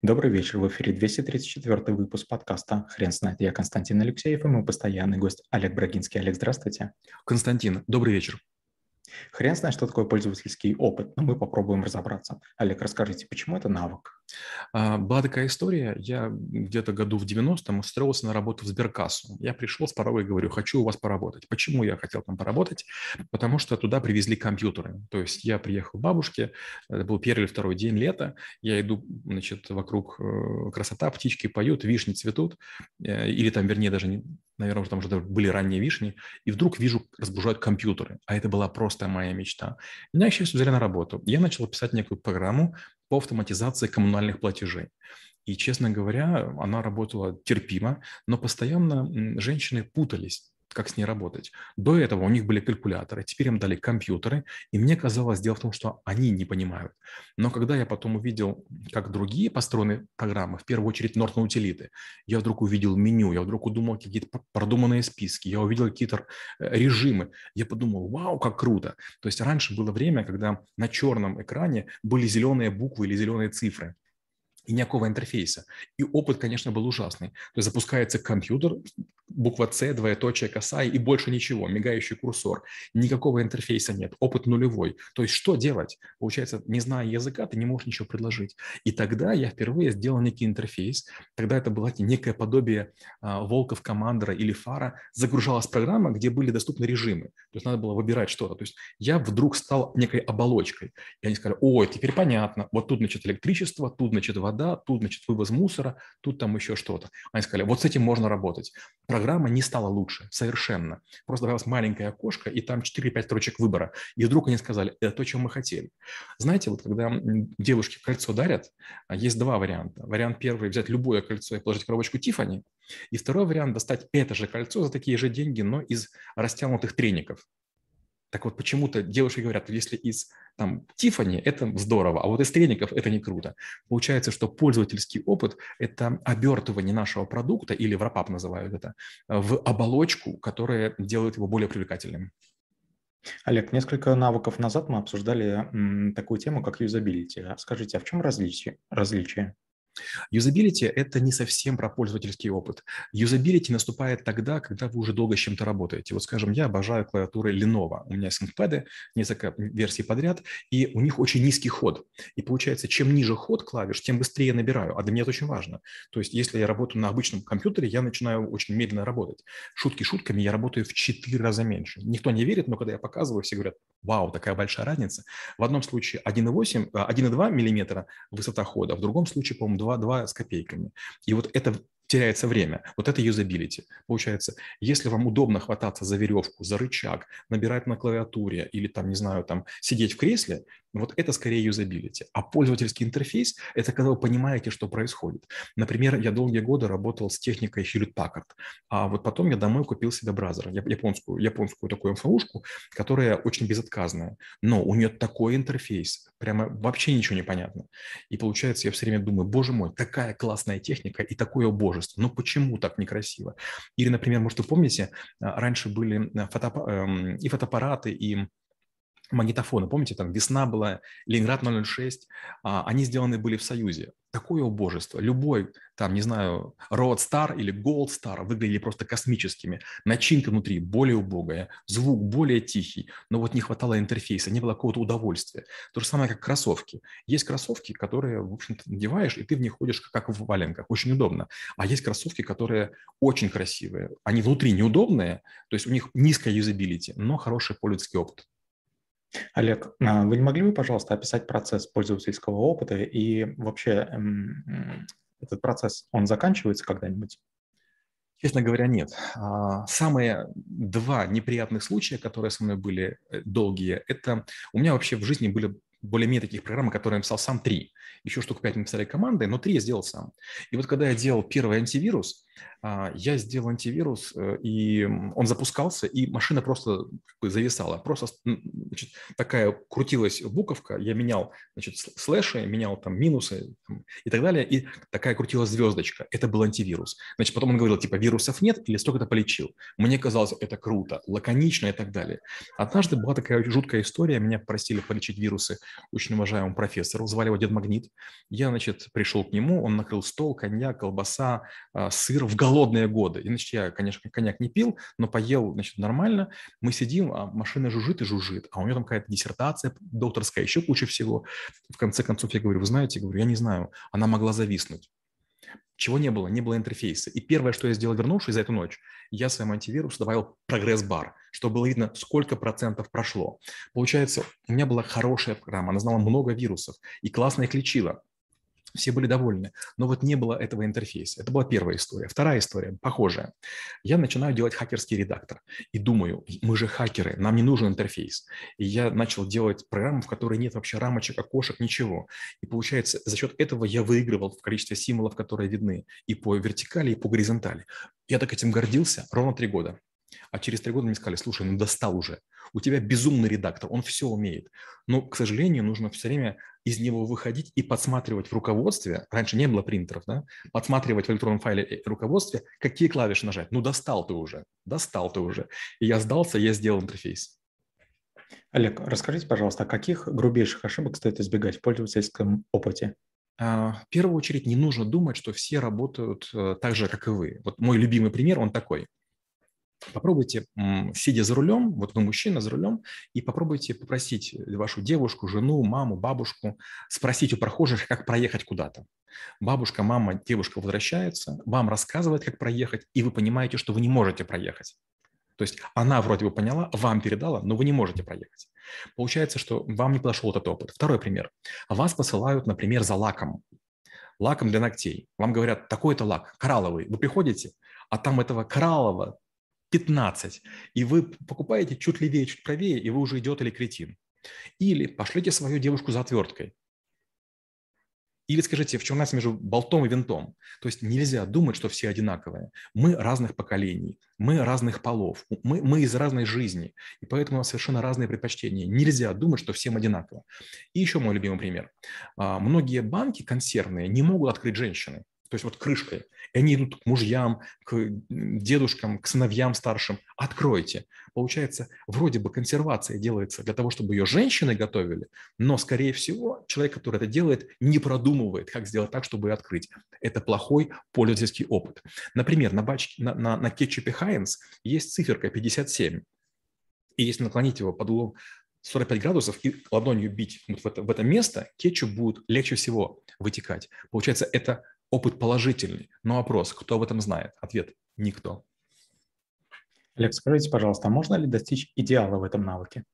Добрый вечер, в эфире 234 выпуск подкаста «Хрен знает». Я Константин Алексеев и мой постоянный гость Олег Брагинский. Олег, здравствуйте. Константин, добрый вечер. Хрен знает, что такое пользовательский опыт, но мы попробуем разобраться. Олег, расскажите, почему это навык? А, была такая история, я где-то году в 90-м устроился на работу в сберкассу. Я пришел с порога и говорю, хочу у вас поработать. Почему я хотел там поработать? Потому что туда привезли компьютеры. То есть я приехал к бабушке, это был первый или второй день лета, я иду, значит, вокруг э, красота, птички поют, вишни цветут, э, или там, вернее, даже наверное, уже там уже были ранние вишни, и вдруг вижу, разгружают компьютеры, а это была просто моя мечта. Меня, счастью, взяли на работу. Я начал писать некую программу по автоматизации коммунальных платежей. И, честно говоря, она работала терпимо, но постоянно женщины путались как с ней работать. До этого у них были калькуляторы, теперь им дали компьютеры, и мне казалось, дело в том, что они не понимают. Но когда я потом увидел, как другие построены программы, в первую очередь Norton утилиты, я вдруг увидел меню, я вдруг удумал какие-то продуманные списки, я увидел какие-то э, режимы, я подумал, вау, как круто. То есть раньше было время, когда на черном экране были зеленые буквы или зеленые цифры и никакого интерфейса. И опыт, конечно, был ужасный. То есть запускается компьютер, буква С, двоеточие, косая и больше ничего, мигающий курсор. Никакого интерфейса нет, опыт нулевой. То есть что делать? Получается, не зная языка, ты не можешь ничего предложить. И тогда я впервые сделал некий интерфейс. Тогда это было некое подобие а, Волков, Командера или Фара. Загружалась программа, где были доступны режимы. То есть надо было выбирать что-то. То есть я вдруг стал некой оболочкой. И они сказали, ой, теперь понятно. Вот тут, значит, электричество, тут, значит, вода, тут, значит, вывоз мусора, тут там еще что-то. Они сказали, вот с этим можно работать программа не стала лучше, совершенно. Просто добавилась маленькое окошко, и там 4-5 строчек выбора. И вдруг они сказали, это то, чем мы хотели. Знаете, вот когда девушки кольцо дарят, а, есть два варианта. Вариант первый – взять любое кольцо и положить коробочку Тифани. И второй вариант – достать это же кольцо за такие же деньги, но из растянутых треников. Так вот, почему-то девушки говорят, если из там Тифани это здорово, а вот из треников это не круто. Получается, что пользовательский опыт – это обертывание нашего продукта, или в рапап называют это, в оболочку, которая делает его более привлекательным. Олег, несколько навыков назад мы обсуждали м, такую тему, как юзабилити. Скажите, а в чем различие? различие? Юзабилити – это не совсем про пользовательский опыт. Юзабилити наступает тогда, когда вы уже долго с чем-то работаете. Вот, скажем, я обожаю клавиатуры Lenovo. У меня ThinkPad, несколько версий подряд, и у них очень низкий ход. И получается, чем ниже ход клавиш, тем быстрее я набираю. А для меня это очень важно. То есть, если я работаю на обычном компьютере, я начинаю очень медленно работать. Шутки шутками, я работаю в 4 раза меньше. Никто не верит, но когда я показываю, все говорят, вау, такая большая разница. В одном случае 1,8, 1,2 мм высота хода, в другом случае, по-моему, 2,2 с копейками. И вот это теряется время. Вот это юзабилити. Получается, если вам удобно хвататься за веревку, за рычаг, набирать на клавиатуре или там, не знаю, там сидеть в кресле, вот это скорее юзабилити. А пользовательский интерфейс – это когда вы понимаете, что происходит. Например, я долгие годы работал с техникой Hewlett Packard, а вот потом я домой купил себе бразер, японскую, японскую такую МФУшку, которая очень безотказная. Но у нее такой интерфейс, прямо вообще ничего не понятно. И получается, я все время думаю, боже мой, такая классная техника и такое божество, но почему так некрасиво? Или, например, может, вы помните, а, раньше были э, фотоаппараты, эм, и фотоаппараты, и магнитофоны. Помните, там «Весна» была, «Ленинград 006». А, они сделаны были в Союзе. Такое убожество. Любой, там, не знаю, Road Star или Gold Star выглядели просто космическими. Начинка внутри более убогая, звук более тихий, но вот не хватало интерфейса, не было какого-то удовольствия. То же самое, как кроссовки. Есть кроссовки, которые, в общем-то, надеваешь, и ты в них ходишь как в валенках. Очень удобно. А есть кроссовки, которые очень красивые. Они внутри неудобные, то есть у них низкая юзабилити, но хороший пользовательский опыт. Олег, а вы не могли бы, пожалуйста, описать процесс пользовательского опыта и вообще этот процесс, он заканчивается когда-нибудь? Честно говоря, нет. А, самые два неприятных случая, которые со мной были э, долгие, это у меня вообще в жизни были более-менее таких программ, которые я написал сам три. Еще штук пять написали команды, но три я сделал сам. И вот когда я делал первый антивирус, я сделал антивирус, э, и он запускался, и машина просто зависала. Просто значит, такая крутилась буковка, я менял значит, слэши, менял там минусы и так далее, и такая крутилась звездочка. Это был антивирус. Значит, потом он говорил, типа, вирусов нет или столько-то полечил. Мне казалось, это круто, лаконично и так далее. Однажды была такая жуткая история, меня просили полечить вирусы очень уважаемому профессору, звали его Дед Магнит. Я, значит, пришел к нему, он накрыл стол, коньяк, колбаса, а, сыр в голодные годы. И, я, конечно, коньяк не пил, но поел, значит, нормально. Мы сидим, а машина жужжит и жужжит, а у него там какая-то диссертация докторская, еще куча всего. В конце концов я говорю, вы знаете, говорю, я не знаю, она могла зависнуть. Чего не было? Не было интерфейса. И первое, что я сделал, вернувшись за эту ночь, я своему антивирусу добавил прогресс-бар, чтобы было видно, сколько процентов прошло. Получается, у меня была хорошая программа, она знала много вирусов и классно их лечила все были довольны. Но вот не было этого интерфейса. Это была первая история. Вторая история, похожая. Я начинаю делать хакерский редактор и думаю, мы же хакеры, нам не нужен интерфейс. И я начал делать программу, в которой нет вообще рамочек, окошек, ничего. И получается, за счет этого я выигрывал в количестве символов, которые видны и по вертикали, и по горизонтали. Я так этим гордился ровно три года. А через три года мне сказали, слушай, ну достал уже. У тебя безумный редактор, он все умеет. Но, к сожалению, нужно все время из него выходить и подсматривать в руководстве. Раньше не было принтеров, да? Подсматривать в электронном файле э, руководстве, какие клавиши нажать. Ну, достал ты уже, достал ты уже. И я сдался, я сделал интерфейс. Олег, расскажите, пожалуйста, каких грубейших ошибок стоит избегать в пользовательском опыте? А, в первую очередь не нужно думать, что все работают э, так же, как и вы. Вот мой любимый пример, он такой. Попробуйте, сидя за рулем, вот вы мужчина за рулем, и попробуйте попросить вашу девушку, жену, маму, бабушку, спросить у прохожих, как проехать куда-то. Бабушка, мама, девушка возвращается, вам рассказывает, как проехать, и вы понимаете, что вы не можете проехать. То есть она вроде бы поняла, вам передала, но вы не можете проехать. Получается, что вам не подошел этот опыт. Второй пример. Вас посылают, например, за лаком. Лаком для ногтей. Вам говорят, такой-то лак, коралловый. Вы приходите, а там этого кораллового 15, и вы покупаете чуть левее, чуть правее, и вы уже идет или кретин. Или пошлите свою девушку за отверткой. Или скажите, в чем разница между болтом и винтом? То есть нельзя думать, что все одинаковые. Мы разных поколений, мы разных полов, мы, мы из разной жизни, и поэтому у нас совершенно разные предпочтения. Нельзя думать, что всем одинаково. И еще мой любимый пример. А, многие банки консервные не могут открыть женщины то есть вот крышкой. И они идут к мужьям, к дедушкам, к сыновьям старшим. Откройте. Получается, вроде бы консервация делается для того, чтобы ее женщины готовили, но, скорее всего, человек, который это делает, не продумывает, как сделать так, чтобы ее открыть. Это плохой пользовательский опыт. Например, на, бачке, на, на, на кетчупе Хайнс есть циферка 57. И если наклонить его под углом 45 градусов и ладонью бить вот в, это, в это место, кетчуп будет легче всего вытекать. Получается, это опыт положительный. Но вопрос, кто об этом знает? Ответ – никто. Олег, скажите, пожалуйста, а можно ли достичь идеала в этом навыке?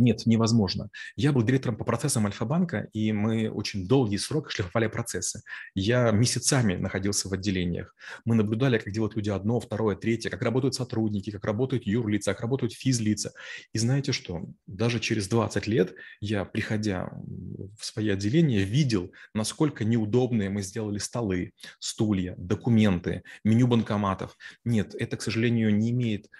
Нет, невозможно. Я был директором по процессам Альфа-банка, и мы очень долгий срок шлифовали процессы. Я месяцами находился в отделениях. Мы наблюдали, как делают люди одно, второе, третье, как работают сотрудники, как работают юрлица, как работают физлица. И знаете что? Даже через 20 лет я, приходя в свои отделения, видел, насколько неудобные мы сделали столы, стулья, документы, меню банкоматов. Нет, это, к сожалению, не имеет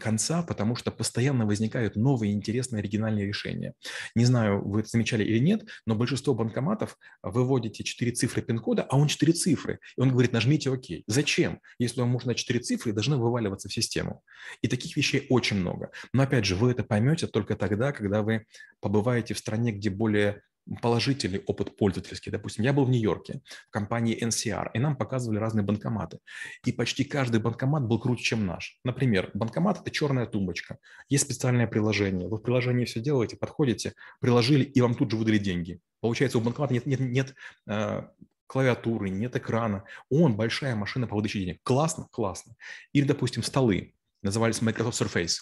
конца, потому что постоянно возникают новые интересные оригинальные решения. Не знаю, вы это замечали или нет, но большинство банкоматов выводите 4 цифры пин-кода, а он 4 цифры. И он говорит, нажмите ОК. Зачем? Если вам нужно 4 цифры, должны вываливаться в систему. И таких вещей очень много. Но опять же, вы это поймете только тогда, когда вы побываете в стране, где более положительный опыт пользовательский. Допустим, я был в Нью-Йорке в компании NCR, и нам показывали разные банкоматы. И почти каждый банкомат был круче, чем наш. Например, банкомат – это черная тумбочка. Есть специальное приложение. Вы в приложении все делаете, подходите, приложили, и вам тут же выдали деньги. Получается, у банкомата нет, нет, нет э, клавиатуры, нет экрана. Он большая машина по выдаче денег. Классно? Классно. Или, допустим, столы. Назывались Microsoft Surface.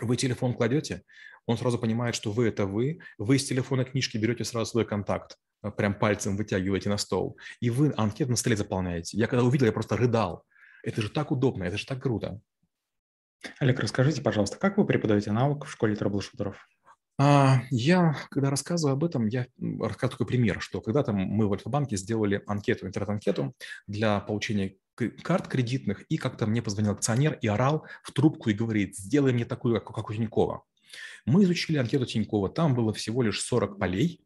Вы телефон кладете, он сразу понимает, что вы – это вы, вы из телефона книжки берете сразу свой контакт, э, прям пальцем вытягиваете на стол, и вы анкету на столе заполняете. Я когда увидел, я просто рыдал. Это же так удобно, это же так круто. Олег, расскажите, пожалуйста, как вы преподаете навык в школе трэблшутеров? А, я, когда рассказываю об этом, я рассказываю такой пример, что когда-то мы в Альфа-банке сделали анкету, интернет-анкету для получения карт кредитных, и как-то мне позвонил акционер и орал в трубку и говорит, сделай мне такую, как, как у Тинькова. Мы изучили анкету Тинькова, там было всего лишь 40 полей,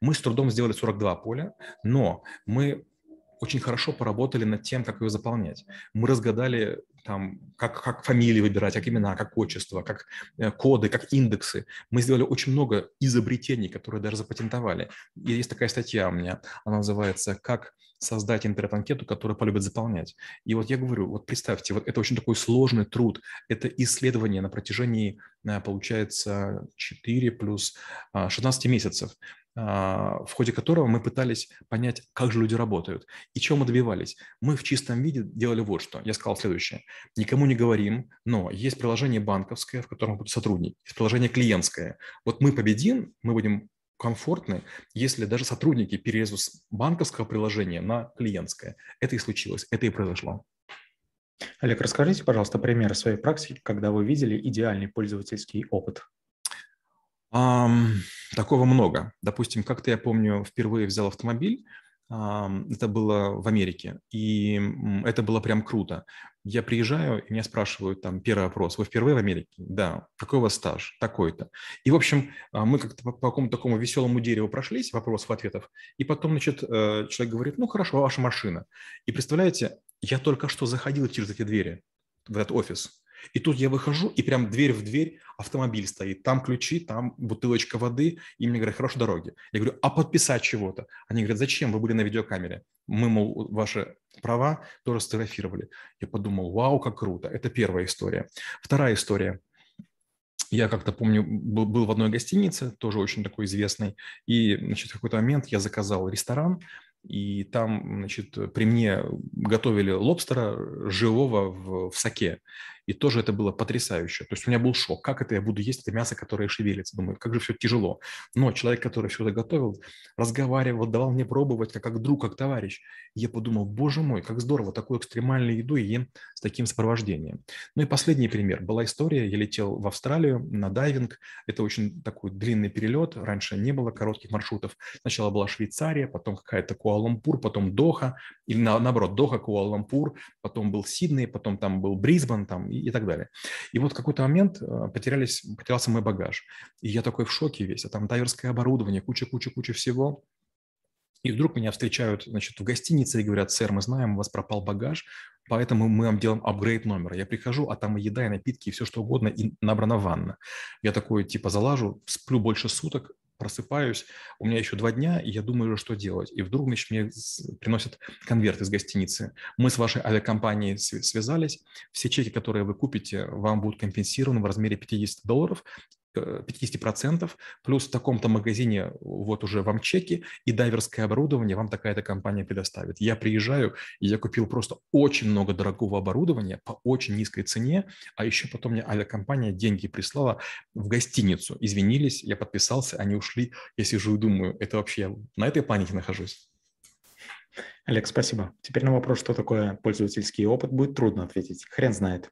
мы с трудом сделали 42 поля, но мы очень хорошо поработали над тем, как ее заполнять. Мы разгадали там, как, как фамилии выбирать, как имена, как отчество, как э, коды, как индексы. Мы сделали очень много изобретений, которые даже запатентовали. И есть такая статья у меня, она называется «Как создать интернет-анкету, которую полюбят заполнять». И вот я говорю, вот представьте, вот это очень такой сложный труд, это исследование на протяжении, э, получается, 4 плюс 16 а, месяцев. А, в ходе которого мы пытались понять, как же люди работают и чего мы добивались. Мы в чистом виде делали вот что. Я сказал следующее. Никому не говорим, но есть приложение банковское, в котором будут сотрудники, есть приложение клиентское. Вот мы победим, мы будем комфортны, если даже сотрудники перелезут с банковского приложения на клиентское. Это и случилось, это и произошло. Олег, расскажите, пожалуйста, примеры своей практики, когда вы видели идеальный пользовательский опыт. Um, такого много. Допустим, как-то я помню, впервые взял автомобиль, um, это было в Америке, и это было прям круто. Я приезжаю, и меня спрашивают там первый вопрос, вы впервые в Америке? Да. Какой у вас стаж? Такой-то. И, в общем, а, мы как-то по, по какому-то такому веселому дереву прошлись, вопросов-ответов, и потом, значит, э, человек говорит, ну, хорошо, ваша машина. И представляете, я только что заходил через эти двери в этот офис, и тут я выхожу, и прям дверь в дверь автомобиль стоит. Там ключи, там бутылочка воды. И мне говорят, хорошей дороги. Я говорю, а подписать чего-то? Они говорят, зачем? Вы были на видеокамере. Мы, мол, ваши права тоже сфотографировали. Я подумал, вау, как круто. Это первая история. Вторая история. Я как-то помню, был в одной гостинице, тоже очень такой известной, и, значит, в какой-то момент я заказал ресторан, и там, значит, при мне готовили лобстера живого в, в соке. И тоже это было потрясающе. То есть у меня был шок. Как это я буду есть это мясо, которое шевелится? Думаю, как же все тяжело. Но человек, который все это готовил, разговаривал, давал мне пробовать, как, как друг, как товарищ. И я подумал, боже мой, как здорово, такую экстремальную еду ем с таким сопровождением. Ну и последний пример. Была история, я летел в Австралию на дайвинг. Это очень такой длинный перелет. Раньше не было коротких маршрутов. Сначала была Швейцария, потом какая-то Куала-Лумпур, потом Доха. Или на, наоборот, Доха, Куала-Лумпур, потом был Сидней, потом там был Брисбен, там и, и так далее. И вот в какой-то момент э, потерялись, потерялся мой багаж. И я такой в шоке весь, а там дайверское оборудование, куча-куча-куча всего. И вдруг меня встречают значит, в гостинице и говорят, сэр, мы знаем, у вас пропал багаж, поэтому мы вам делаем апгрейд номера. Я прихожу, а там и еда, и напитки, и все что угодно, и набрана ванна. Я такой, типа, залажу, сплю больше суток, просыпаюсь, у меня еще два дня, и я думаю, что делать. И вдруг, значит, мне приносят конверт из гостиницы. Мы с вашей авиакомпанией связались, все чеки, которые вы купите, вам будут компенсированы в размере 50 долларов, 50%, плюс в таком-то магазине вот уже вам чеки и дайверское оборудование вам такая-то компания предоставит. Я приезжаю, и я купил просто очень много дорогого оборудования по очень низкой цене, а еще потом мне авиакомпания деньги прислала в гостиницу. Извинились, я подписался, они ушли. Я сижу и думаю, это вообще я на этой планете нахожусь. Олег, спасибо. Теперь на вопрос, что такое пользовательский опыт, будет трудно ответить. Хрен знает.